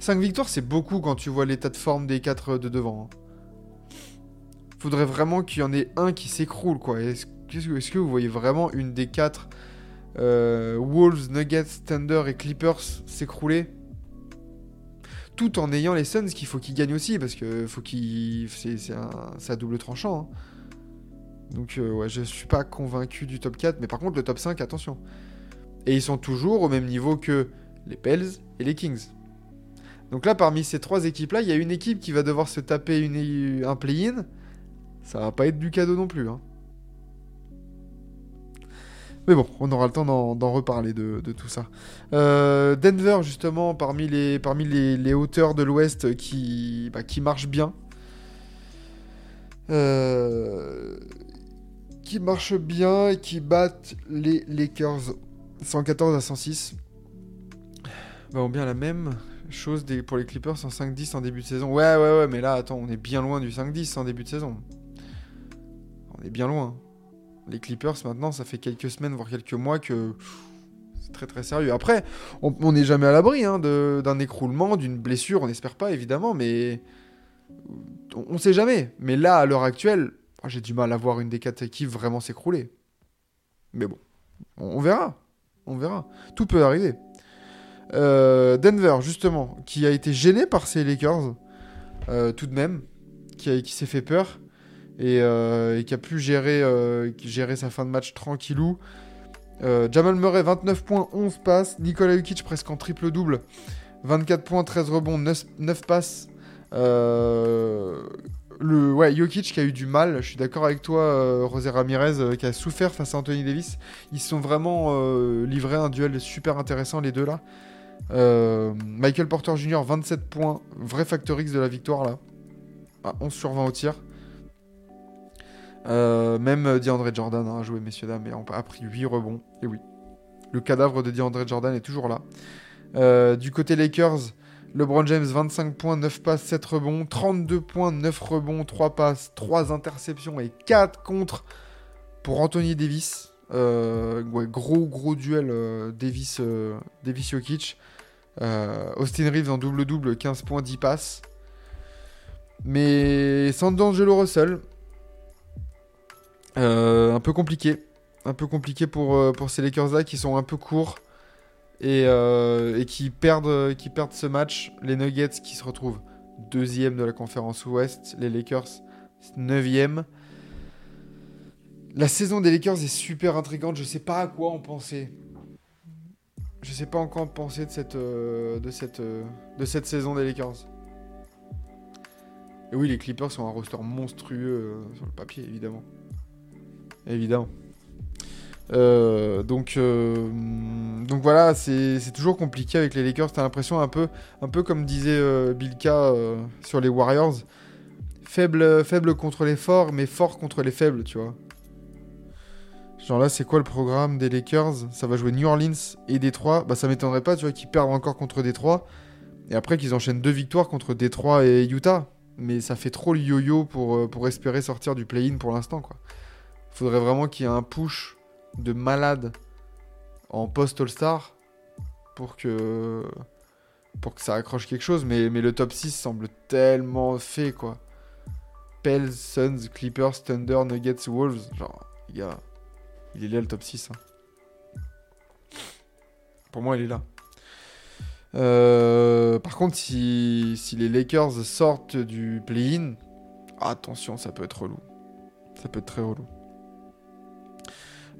5 victoires, c'est beaucoup quand tu vois l'état de forme des 4 de devant. hein. Faudrait vraiment qu'il y en ait un qui s'écroule, quoi. Est-ce que, vous voyez vraiment une des 4 Wolves, Nuggets, Thunder et Clippers s'écrouler? Tout en ayant les Suns qu'il faut qu'ils gagnent aussi parce que faut qu'ils c'est à double tranchant. hein. Donc euh, ouais, je suis pas convaincu du top 4 mais par contre le top 5 attention. Et ils sont toujours au même niveau que les Pels et les Kings. Donc là parmi ces trois équipes là, il y a une équipe qui va devoir se taper une, un play-in. Ça va pas être du cadeau non plus hein. Mais bon, on aura le temps d'en reparler de, tout ça. Euh, Denver, justement, parmi les, parmi hauteurs de l'Ouest qui, bah, marchent bien. Euh, qui marchent bien et qui battent les Lakers 114 à 106. Bah, on bien la même chose pour les Clippers en 5-10 en début de saison. Ouais, ouais, ouais, mais là, attends, on est bien loin du 5-10 en début de saison. On est bien loin. Les Clippers, maintenant, ça fait quelques semaines, voire quelques mois que c'est très très sérieux. Après, on n'est jamais à l'abri hein, d'un écroulement, d'une blessure, on n'espère pas évidemment, mais on, on sait jamais. Mais là, à l'heure actuelle, ah, j'ai du mal à voir une des quatre équipes vraiment s'écrouler. Mais bon, on, verra. On verra. Tout peut arriver. Euh, Denver, justement, qui a été gêné par ces Lakers, euh, tout de même, qui s'est fait peur et, euh, et qui a pu gérer, euh, gérer sa fin de match tranquillou. Euh, Jamal Murray, 29 points, 11 passes. Nikola Jokic, presque en triple-double. 24 points, 13 rebonds, 9, 9 passes. Le, ouais, Jokic qui a eu du mal. Je suis d'accord avec toi, José Ramirez, qui a souffert face à Anthony Davis. Ils se sont vraiment livrés un duel super intéressant, les deux là. Michael Porter Jr., 27 points. Vrai factor X de la victoire là. À 11 sur 20 au tir. Euh, même DeAndre Jordan a joué, messieurs, dames, et a pris 8 rebonds. Et oui, le cadavre de DeAndre Jordan est toujours là. Euh, du côté Lakers, LeBron James, 25 points, 9 passes, 7 rebonds, 32 points, 9 rebonds, 3 passes, 3 interceptions et 4 contre pour Anthony Davis. Euh, gros, gros duel Davis, Davis Jokic. Austin Reeves en double-double, 15 points, 10 passes. Mais sans D'Angelo Russell, un peu compliqué. Un peu compliqué pour, euh, pour ces Lakers-là qui sont un peu courts et, euh, qui, perdent, ce match. Les Nuggets qui se retrouvent deuxième de la conférence Ouest. Les Lakers neuvième. La saison des Lakers est super intrigante. Je sais pas à quoi en penser. Je sais pas encore penser de cette, euh, de cette, euh, saison des Lakers. Et oui, les Clippers sont un roster monstrueux euh, sur le papier, évidemment. Évidemment. Euh, donc, euh, donc voilà, c'est toujours compliqué avec les Lakers. T'as l'impression un peu, un peu comme disait euh, Bilka sur les Warriors, faible, faible contre les forts, mais fort contre les faibles, tu vois. Genre là, c'est quoi le programme des Lakers? Ça va jouer New Orleans et Détroit. Bah ça m'étonnerait pas, tu vois, qu'ils perdent encore contre Détroit. Et après qu'ils enchaînent deux victoires contre Détroit et Utah. Mais ça fait trop le yo-yo pour, pour espérer sortir du play-in pour l'instant, quoi. Faudrait vraiment qu'il y ait un push de malade en post-All-Star pour que pour que ça accroche quelque chose. Mais, le top 6 semble tellement fait quoi. Pels, Suns, Clippers, Thunder, Nuggets, Wolves. Genre les gars il est là le top 6 hein. pour moi il est là. Euh, par contre si, si les Lakers sortent du play-in attention ça peut être relou. Ça peut être très relou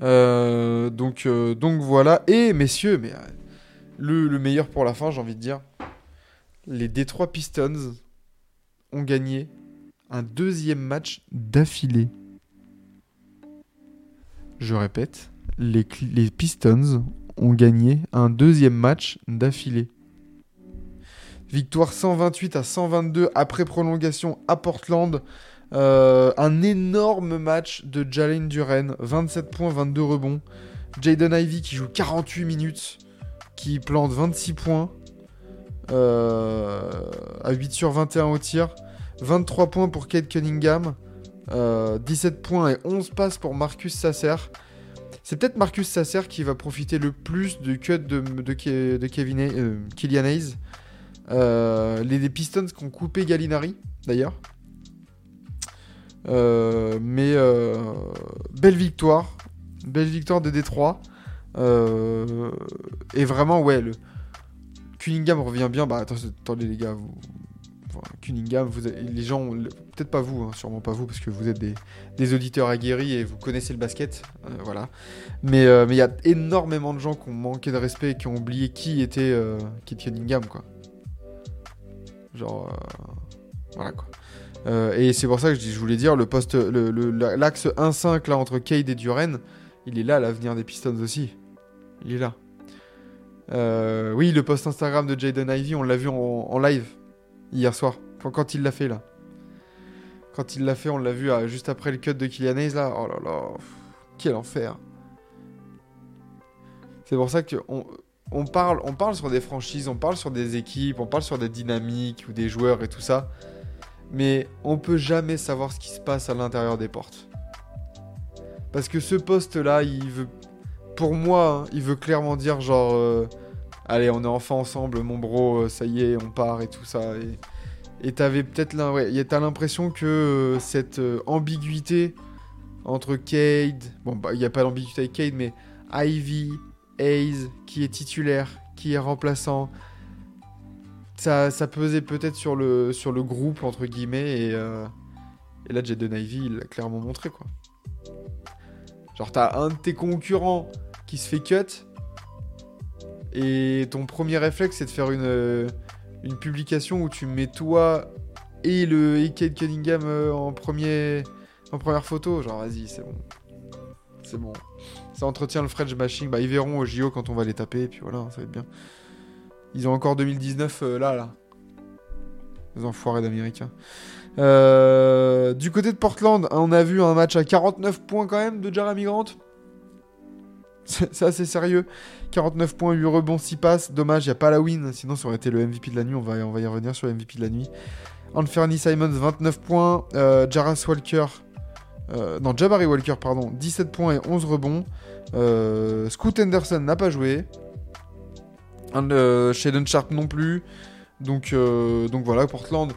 euh, donc, euh, donc voilà. Et messieurs, euh, le, le meilleur pour la fin, j'ai envie de dire. Les Detroit Pistons ont gagné un deuxième match d'affilée. Je répète, les, les Pistons ont gagné un deuxième match d'affilée. Victoire 128 à 122 après prolongation à Portland. Euh, un énorme match de Jalen Duren, 27 points, 22 rebonds. Jaden Ivey qui joue 48 minutes, qui plante 26 points, euh, à 8 sur 21 au tir. 23 points pour Kate Cunningham, euh, 17 points et 11 passes pour Marcus Sasser. C'est peut-être Marcus Sasser qui va profiter le plus du cut de, de, Ke- de Kevin, euh, Hayes. Euh, les, les Pistons qui ont coupé Gallinari, d'ailleurs. Euh, mais euh, belle victoire. Belle victoire de Détroit. Euh, et vraiment, ouais, Cunningham revient bien. Bah, attendez, les gars. Vous... Cunningham, les gens, peut-être pas vous, hein, sûrement pas vous, parce que vous êtes des, auditeurs aguerris et vous connaissez le basket. voilà. Mais il y a énormément de gens qui ont manqué de respect et qui ont oublié qui était Cunningham, quoi. Genre. voilà, quoi. Euh, et c'est pour ça que je, dis- je voulais dire le poste, le- le- la- l'axe 1-5 là entre Cade et Duren, il est là l'avenir des Pistons aussi. Il est là. Euh, oui, le post Instagram de Jaden Ivy, on l'a vu en, live hier soir, quand, il l'a fait là. Quand il l'a fait, on l'a vu ah, juste après le cut de Kylian Hayes là. Oh là là, quel enfer. C'est pour ça que on, on parle, on parle sur des franchises, on parle sur des équipes, on parle sur des dynamiques ou des joueurs et tout ça. Mais on peut jamais savoir ce qui se passe à l'intérieur des portes. Parce que ce poste-là, il veut, pour moi, hein, il veut clairement dire genre, euh, allez, on est enfin ensemble, mon bro, euh, ça y est, on part et tout ça. Et t'avais peut-être l'impression que euh, cette ambiguïté entre Cade, bon, bah, il n'y a pas d'ambiguïté avec Cade, mais Ivy, Hayes, qui est titulaire, qui est remplaçant, ça, ça pesait peut-être sur le, sur le groupe, entre guillemets, et, euh, et là, Jaden il l'a clairement montré, quoi. Genre, t'as un de tes concurrents qui se fait cut, et ton premier réflexe, c'est de faire une, euh, une publication où tu mets toi et le et Cade Cunningham euh, en, premier, en première photo. Genre, vas-y, c'est bon. C'est bon. Ça entretient le French bashing. Bah, ils verront au JO quand on va les taper, et puis voilà, ça va être bien. Ils ont encore 2019 euh, là, là. Les enfoirés d'américains. Euh, du côté de Portland, on a vu un match à 49 points quand même de Jeremy Grant. C'est assez sérieux. 49 points, 8 rebonds, 6 passes. Dommage, il n'y a pas la win. Sinon, ça aurait été le MVP de la nuit. On va, y revenir sur le MVP de la nuit. Anferny Simons, 29 points. Euh, Jarras Walker. non, Jabari Walker, pardon. 17 points et 11 rebonds. Scoot Henderson n'a pas joué. Euh, Shaden Sharp non plus. Donc, euh, donc voilà, Portland.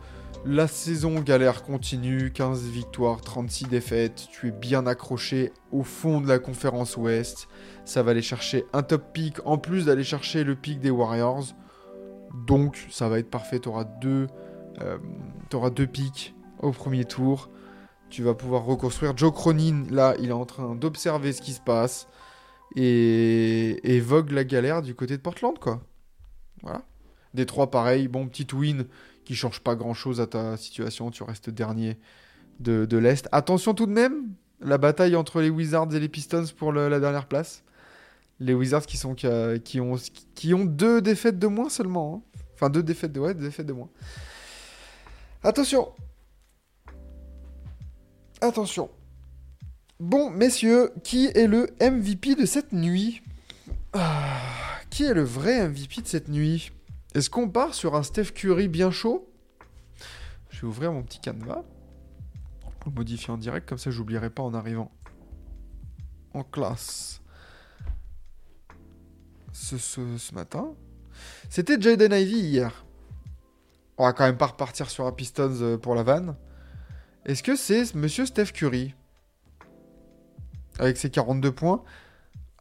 La saison galère continue. 15 victoires, 36 défaites. Tu es bien accroché au fond de la conférence Ouest. Ça va aller chercher un top pick en plus d'aller chercher le pick des Warriors. Donc ça va être parfait. Tu auras deux, euh, deux picks au premier tour. Tu vas pouvoir reconstruire. Joe Cronin, là, il est en train d'observer ce qui se passe. Et, vogue la galère du côté de Portland, quoi. Voilà. Des trois, pareil. Bon, petite win qui change pas grand chose à ta situation. Tu restes dernier de, l'Est. Attention tout de même, la bataille entre les Wizards et les Pistons pour la dernière place. Les Wizards qui, sont, a- qui ont, qui ont deux défaites de moins seulement. hein. Enfin, deux défaites de, ouais, deux défaites de moins. Attention Attention Bon, messieurs, qui est le MVP de cette nuit Ah, Qui est le vrai MVP de cette nuit? Est-ce qu'on part sur un Steph Curry bien chaud? Je vais ouvrir mon petit canevas. Le modifier en direct, comme ça j'oublierai pas en arrivant en classe ce matin. C'était Jaden Ivy hier. On va quand même pas repartir sur un Pistons euh, pour la vanne. Est-ce que c'est monsieur Steph Curry? Avec ses 42 points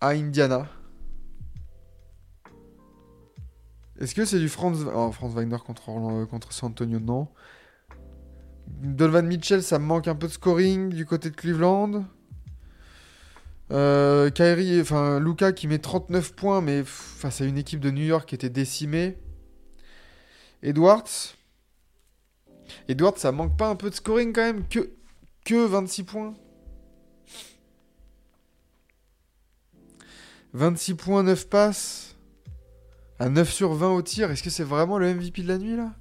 à Indiana Est-ce que c'est du Franz, oh, Franz Wagner contre, Orlando- contre San Antonio Non. Donovan Mitchell, ça me manque un peu de scoring du côté de Cleveland. Euh, Kyrie, enfin Luca qui met 39 points, mais face à une équipe de New York qui était décimée. Edwards. Edwards, ça manque pas un peu de scoring quand même Que, que 26 points 26 points, 9 passes. À 9 sur 20 au tir. Est-ce que c'est vraiment le MVP de la nuit là?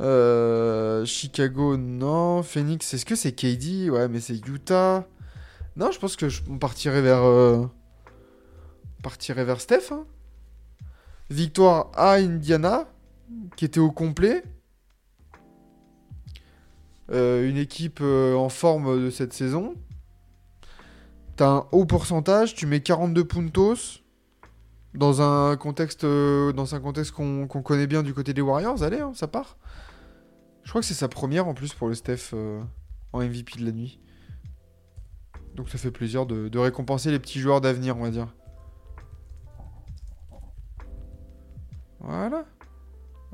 Euh, Chicago, non. Phoenix, est-ce que c'est KD Ouais, mais c'est Utah. Non, je pense que je on partirait vers. euh, Steph. hein. Victoire à Indiana, qui était au complet. Euh, une équipe en forme de cette saison. T'as un haut pourcentage, tu mets 42 puntos. Dans un contexte, euh, dans un contexte qu'on connaît bien du côté des Warriors, allez, hein, ça part. Je crois que c'est sa première en plus pour le Steph euh, en MVP de la nuit. Donc ça fait plaisir de, de récompenser les petits joueurs d'avenir, on va dire. Voilà.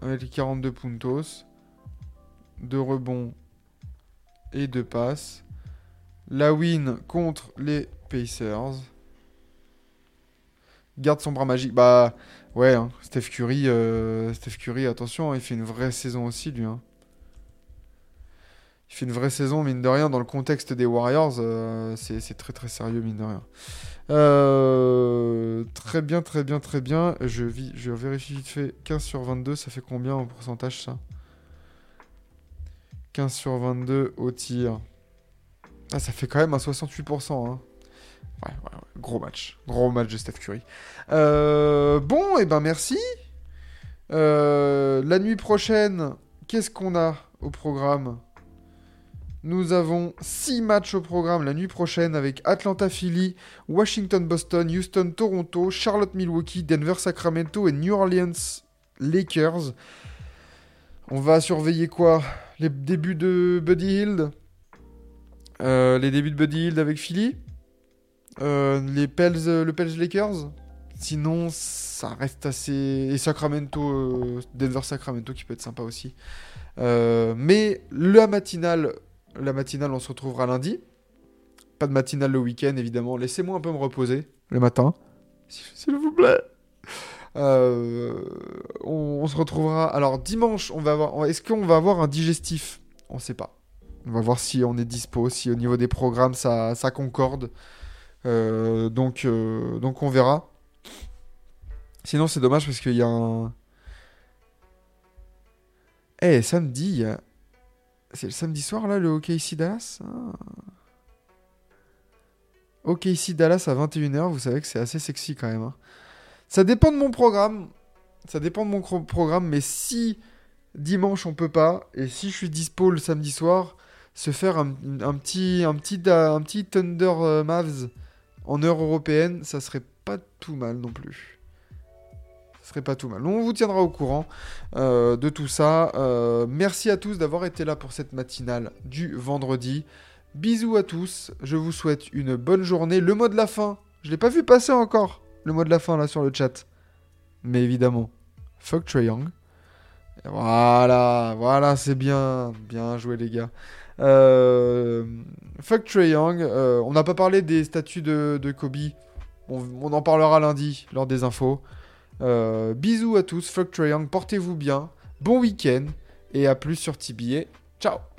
Avec les 42 puntos. 2 rebonds et 2 passes. La win contre les Pacers. Garde son bras magique. Bah ouais, hein, Steph Curry, euh, Steph Curry, attention, hein, il fait une vraie saison aussi lui. hein. il fait une vraie saison, mine de rien, dans le contexte des Warriors. euh, c'est très très sérieux, mine de rien. Euh, très bien, très bien, très bien. Je, je vérifie vite fait. 15 sur 22, ça fait combien en pourcentage ça? 15 sur 22 au tir. Ah, ça fait quand même un 68%. Hein. Ouais, gros match. Gros match de Steph Curry. Euh, bon, et ben merci. Euh, la nuit prochaine, qu'est-ce qu'on a au programme? Nous avons 6 matchs au programme la nuit prochaine avec Atlanta Philly, Washington Boston, Houston Toronto, Charlotte Milwaukee, Denver Sacramento et New Orleans Lakers. On va surveiller quoi? Les débuts de Buddy Hield? Euh, Les débuts de Buddy Hield avec Philly Euh, Les Pels, euh, le Pels Lakers Sinon, ça reste assez. Et Sacramento, Denver Sacramento qui peut être sympa aussi. Mais la matinale, la matinale, on se retrouvera lundi. Pas de matinale le week-end, évidemment. Laissez-moi un peu me reposer le matin, s'il vous plaît. On, on se retrouvera. Alors dimanche, on va avoir. Est-ce qu'on va avoir un digestif? On sait pas. On va voir si on est dispo, si au niveau des programmes ça, concorde. Euh, donc, euh, donc on verra. Sinon, c'est dommage parce qu'il y a un. Eh, samedi, il y a- c'est le samedi soir là, le OKC Dallas? Ah. OKC Dallas à 21h, vous savez que c'est assez sexy quand même. hein. Ça dépend de mon programme. Ça dépend de mon programme, mais si dimanche on peut pas, et si je suis dispo le samedi soir, se faire un, petit, un, petit, un petit Thunder euh, Mavs en heure européenne, ça serait pas tout mal non plus. Ça serait pas tout mal. On vous tiendra au courant euh, de tout ça. Euh, merci à tous d'avoir été là pour cette matinale du vendredi. Bisous à tous. Je vous souhaite une bonne journée. Le mot de la fin, je l'ai pas vu passer encore. Le mot de la fin là sur le chat. Mais évidemment, fuck Trae Young. Voilà, voilà, c'est bien, bien joué les gars. Euh, fuck Trae Young. Euh, on n'a pas parlé des statuts de, Kobe. On, on en parlera lundi lors des infos. Euh, bisous à tous, fuck Trae Young, portez-vous bien, bon week-end et à plus sur TBA. Ciao